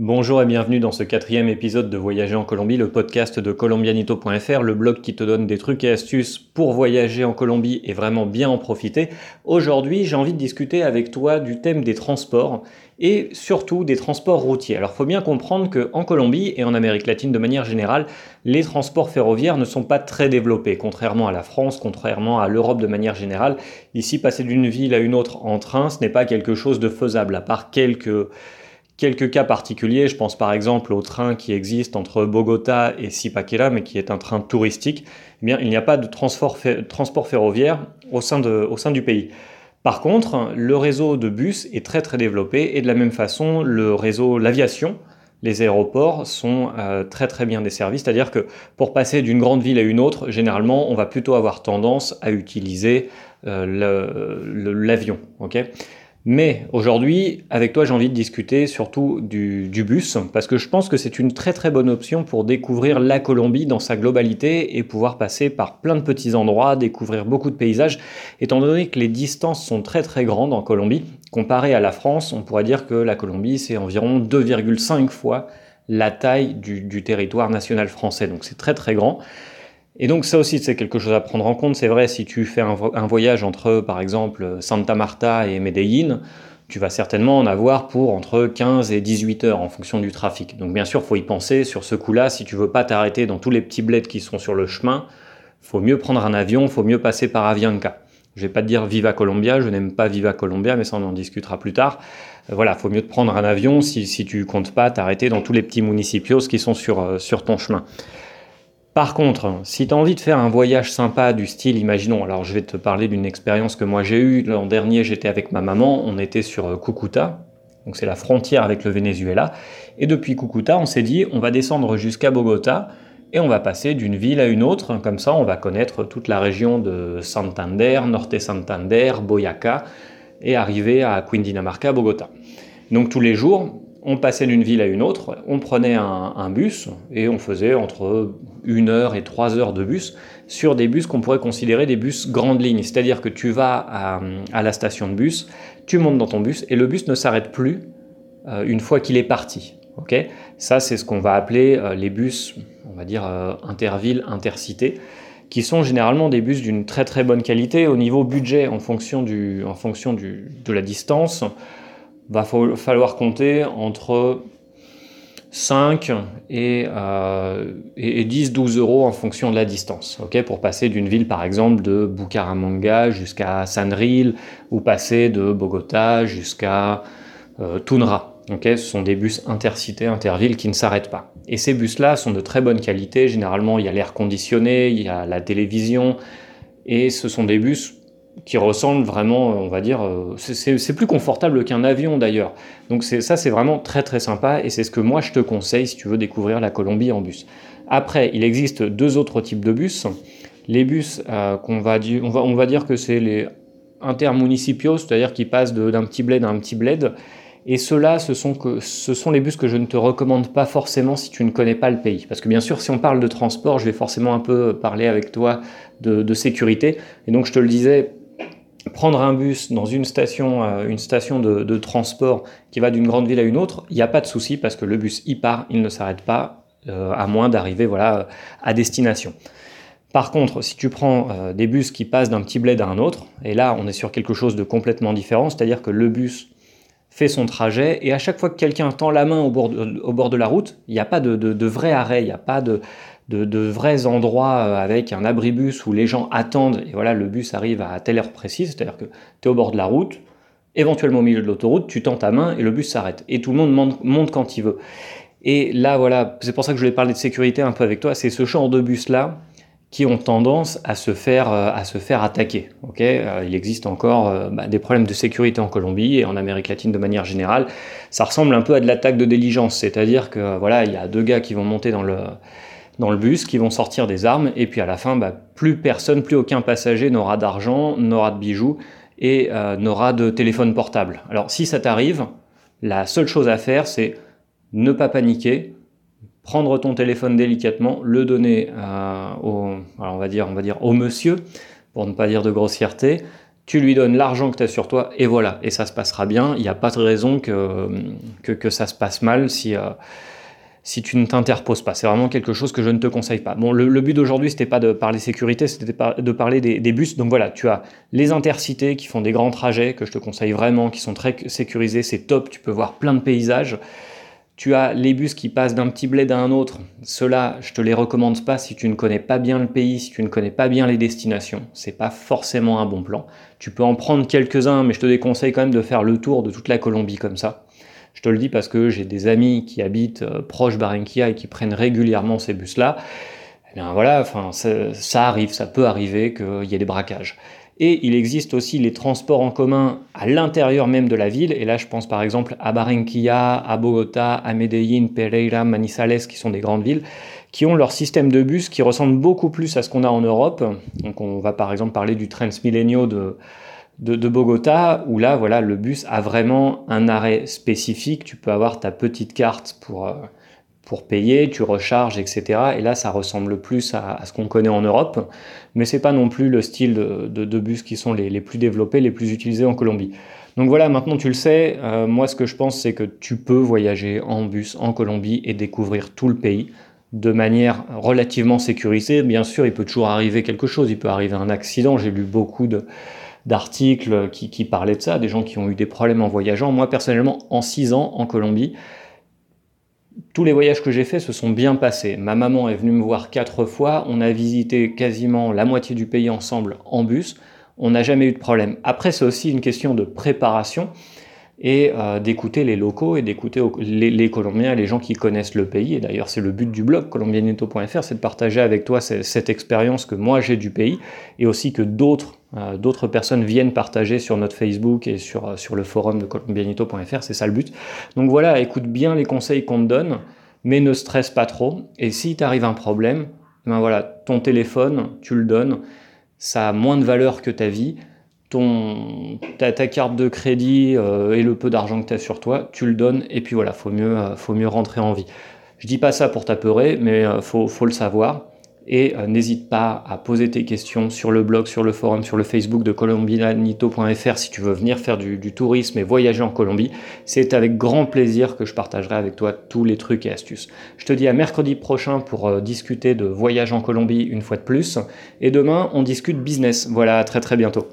Bonjour et bienvenue dans ce quatrième épisode de Voyager en Colombie, le podcast de colombianito.fr, le blog qui te donne des trucs et astuces pour voyager en Colombie et vraiment bien en profiter. Aujourd'hui, j'ai envie de discuter avec toi du thème des transports et surtout des transports routiers. Alors, faut bien comprendre qu'en Colombie et en Amérique latine de manière générale, les transports ferroviaires ne sont pas très développés, contrairement à la France, contrairement à l'Europe de manière générale. Ici, passer d'une ville à une autre en train, ce n'est pas quelque chose de faisable, à part quelques quelques cas particuliers. Je pense par exemple au train qui existe entre Bogota et Sipaquera, mais qui est un train touristique. Eh bien, il n'y a pas de transport, ferroviaire au sein, au sein du pays. Par contre, le réseau de bus est très très développé et de la même façon, le réseau, l'aviation, les aéroports sont euh, très très bien desservis. C'est-à-dire que pour passer d'une grande ville à une autre, généralement, on va plutôt avoir tendance à utiliser euh, l'avion. Mais aujourd'hui, avec toi, j'ai envie de discuter surtout du, bus, parce que je pense que c'est une très très bonne option pour découvrir la Colombie dans sa globalité et pouvoir passer par plein de petits endroits, découvrir beaucoup de paysages, étant donné que les distances sont très très grandes en Colombie. Comparé à la France, on pourrait dire que la Colombie, c'est environ 2,5 fois la taille du territoire national français, donc c'est très très grand. Et donc ça aussi, c'est quelque chose à prendre en compte. C'est vrai, si tu fais un, voyage entre, par exemple, Santa Marta et Medellín, tu vas certainement en avoir pour entre 15 et 18 heures en fonction du trafic. Donc bien sûr, faut y penser sur ce coup-là. Si tu veux pas t'arrêter dans tous les petits bleds qui sont sur le chemin, faut mieux prendre un avion, faut mieux passer par Avianca. Je vais pas te dire Viva Colombia, je n'aime pas Viva Colombia, mais ça on en discutera plus tard. Voilà, faut mieux te prendre un avion si, si tu comptes pas t'arrêter dans tous les petits municipios qui sont sur, euh, sur ton chemin. Par contre, si tu as envie de faire un voyage sympa du style, imaginons, alors je vais te parler d'une expérience que moi j'ai eue. L'an dernier, j'étais avec ma maman, on était sur euh, Cucuta, donc c'est la frontière avec le Venezuela. Et depuis Cucuta, on s'est dit, on va descendre jusqu'à Bogota et on va passer d'une ville à une autre. Comme ça, on va connaître toute la région de Santander, Norte Santander, Boyaca et arriver à Cundinamarca, Bogota. Donc tous les jours, on passait d'une ville à une autre, on prenait un, bus et on faisait entre une heure et trois heures de bus sur des bus qu'on pourrait considérer des bus grande ligne. C'est-à-dire que tu vas à, la station de bus, tu montes dans ton bus et le bus ne s'arrête plus euh, une fois qu'il est parti. Ok? Ça, c'est ce qu'on va appeler euh, les bus, on va dire euh, intervilles, intercités, qui sont généralement des bus d'une très très bonne qualité au niveau budget en fonction, du, en fonction de la distance va falloir compter entre 5 et, euh, et 10-12 euros en fonction de la distance, pour passer d'une ville par exemple de Bucaramanga jusqu'à Sanril ou passer de Bogota jusqu'à euh, Tunra. ce sont des bus intercités, intervilles qui ne s'arrêtent pas. Et ces bus-là sont de très bonne qualité, généralement il y a l'air conditionné, il y a la télévision, et ce sont des bus qui ressemble vraiment, on va dire, euh, c'est plus confortable qu'un avion d'ailleurs. Donc ça, c'est vraiment très très sympa et c'est ce que moi je te conseille si tu veux découvrir la Colombie en bus. Après, il existe deux autres types de bus. Les bus euh, qu'on va, on va, on va dire que c'est les intermunicipiaux, c'est-à-dire qui passent d'un petit bled à un petit bled. Et ceux-là, ce sont, ce sont les bus que je ne te recommande pas forcément si tu ne connais pas le pays. Parce que bien sûr, si on parle de transport, je vais forcément un peu parler avec toi de sécurité. Et donc, je te le disais, prendre un bus dans une station, euh, une station de, transport qui va d'une grande ville à une autre, il n'y a pas de souci parce que le bus y part, il ne s'arrête pas, euh, à moins d'arriver voilà, à destination. Par contre, si tu prends euh, des bus qui passent d'un petit bled à un autre, et là on est sur quelque chose de complètement différent, c'est-à-dire que le bus fait son trajet et à chaque fois que quelqu'un tend la main au bord de, la route, il n'y a pas de, vrai arrêt, il n'y a pas de, de, vrais endroits euh, avec un abribus où les gens attendent et voilà, le bus arrive à telle heure précise, c'est-à-dire que tu es au bord de la route, éventuellement au milieu de l'autoroute, tu tends ta main et le bus s'arrête. Et tout le monde monte, quand il veut. Et là, voilà, c'est pour ça que je voulais parler de sécurité un peu avec toi, c'est ce genre de bus-là qui ont tendance à se faire, euh, à se faire attaquer. euh, il existe encore bah, des problèmes de sécurité en Colombie et en Amérique latine de manière générale. Ça ressemble un peu à de l'attaque de diligence, c'est-à-dire que voilà, il y a deux gars qui vont monter dans le dans le bus qui vont sortir des armes et puis à la fin, bah, plus personne, plus aucun passager n'aura d'argent, n'aura de bijoux et euh, n'aura de téléphone portable. Alors si ça t'arrive, la seule chose à faire, c'est ne pas paniquer, prendre ton téléphone délicatement, le donner euh, au, on va dire, on va dire au monsieur, pour ne pas dire de grossièreté, tu lui donnes l'argent que tu as sur toi, et voilà, et ça se passera bien. Il n'y a pas de raison que, que, ça se passe mal si, euh, si tu ne t'interposes pas. C'est vraiment quelque chose que je ne te conseille pas. Bon, le, but d'aujourd'hui, c'était pas de parler sécurité, c'était de parler des, bus. Donc voilà, tu as les intercités qui font des grands trajets, que je te conseille vraiment, qui sont très sécurisés, c'est top, tu peux voir plein de paysages. Tu as les bus qui passent d'un petit bled à un autre. Cela, je te les recommande pas si tu ne connais pas bien le pays, si tu ne connais pas bien les destinations. C'est pas forcément un bon plan. Tu peux en prendre quelques-uns, mais je te déconseille quand même de faire le tour de toute la Colombie comme ça. Je te le dis parce que j'ai des amis qui habitent euh, proche Barranquilla et qui prennent régulièrement ces bus-là. Eh bien voilà, enfin ça, arrive, ça peut arriver qu'il y ait des braquages. Et il existe aussi les transports en commun à l'intérieur même de la ville. Et là, je pense par exemple à Barranquilla, à Bogota, à Medellín, Pereira, Manizales, qui sont des grandes villes, qui ont leur système de bus qui ressemble beaucoup plus à ce qu'on a en Europe. Donc on va par exemple parler du Transmilenio de, de, de, Bogota, où là, voilà, le bus a vraiment un arrêt spécifique. Tu peux avoir ta petite carte pour... Euh, pour payer, tu recharges, etc. Et là, ça ressemble plus à, ce qu'on connaît en Europe, mais c'est pas non plus le style de, bus qui sont les, plus développés, les plus utilisés en Colombie. Donc voilà, maintenant tu le sais, euh, moi ce que je pense c'est que tu peux voyager en bus en Colombie et découvrir tout le pays de manière relativement sécurisée. Bien sûr, il peut toujours arriver quelque chose, il peut arriver un accident. J'ai lu beaucoup d'articles qui, qui, parlaient de ça, des gens qui ont eu des problèmes en voyageant. Moi personnellement, en 6 ans en Colombie, tous les voyages que j'ai faits se sont bien passés. Ma maman est venue me voir quatre fois, on a visité quasiment la moitié du pays ensemble en bus, on n'a jamais eu de problème. Après, c'est aussi une question de préparation et euh, d'écouter les locaux et d'écouter les, les, Colombiens, les gens qui connaissent le pays. Et d'ailleurs, c'est le but du blog colombianito.fr, c'est de partager avec toi cette, expérience que moi j'ai du pays et aussi que d'autres d'autres personnes viennent partager sur notre Facebook et sur, euh, sur le forum de colombianito.fr, c'est ça le but. Donc voilà, écoute bien les conseils qu'on te donne, mais ne stresse pas trop. Et si t'arrive un problème, ben voilà, ton téléphone, tu le donnes, ça a moins de valeur que ta vie. Ton, ta, carte de crédit euh, et le peu d'argent que tu as sur toi, tu le donnes et puis voilà, faut mieux, faut mieux rentrer en vie. Je dis pas ça pour t'apeurer, mais faut, faut le savoir. Et euh, n'hésite pas à poser tes questions sur le blog, sur le forum, sur le Facebook de colombianito.fr si tu veux venir faire du, tourisme et voyager en Colombie. C'est avec grand plaisir que je partagerai avec toi tous les trucs et astuces. Je te dis à mercredi prochain pour euh, discuter de voyage en Colombie une fois de plus. Et demain, on discute business. Voilà, à très très bientôt.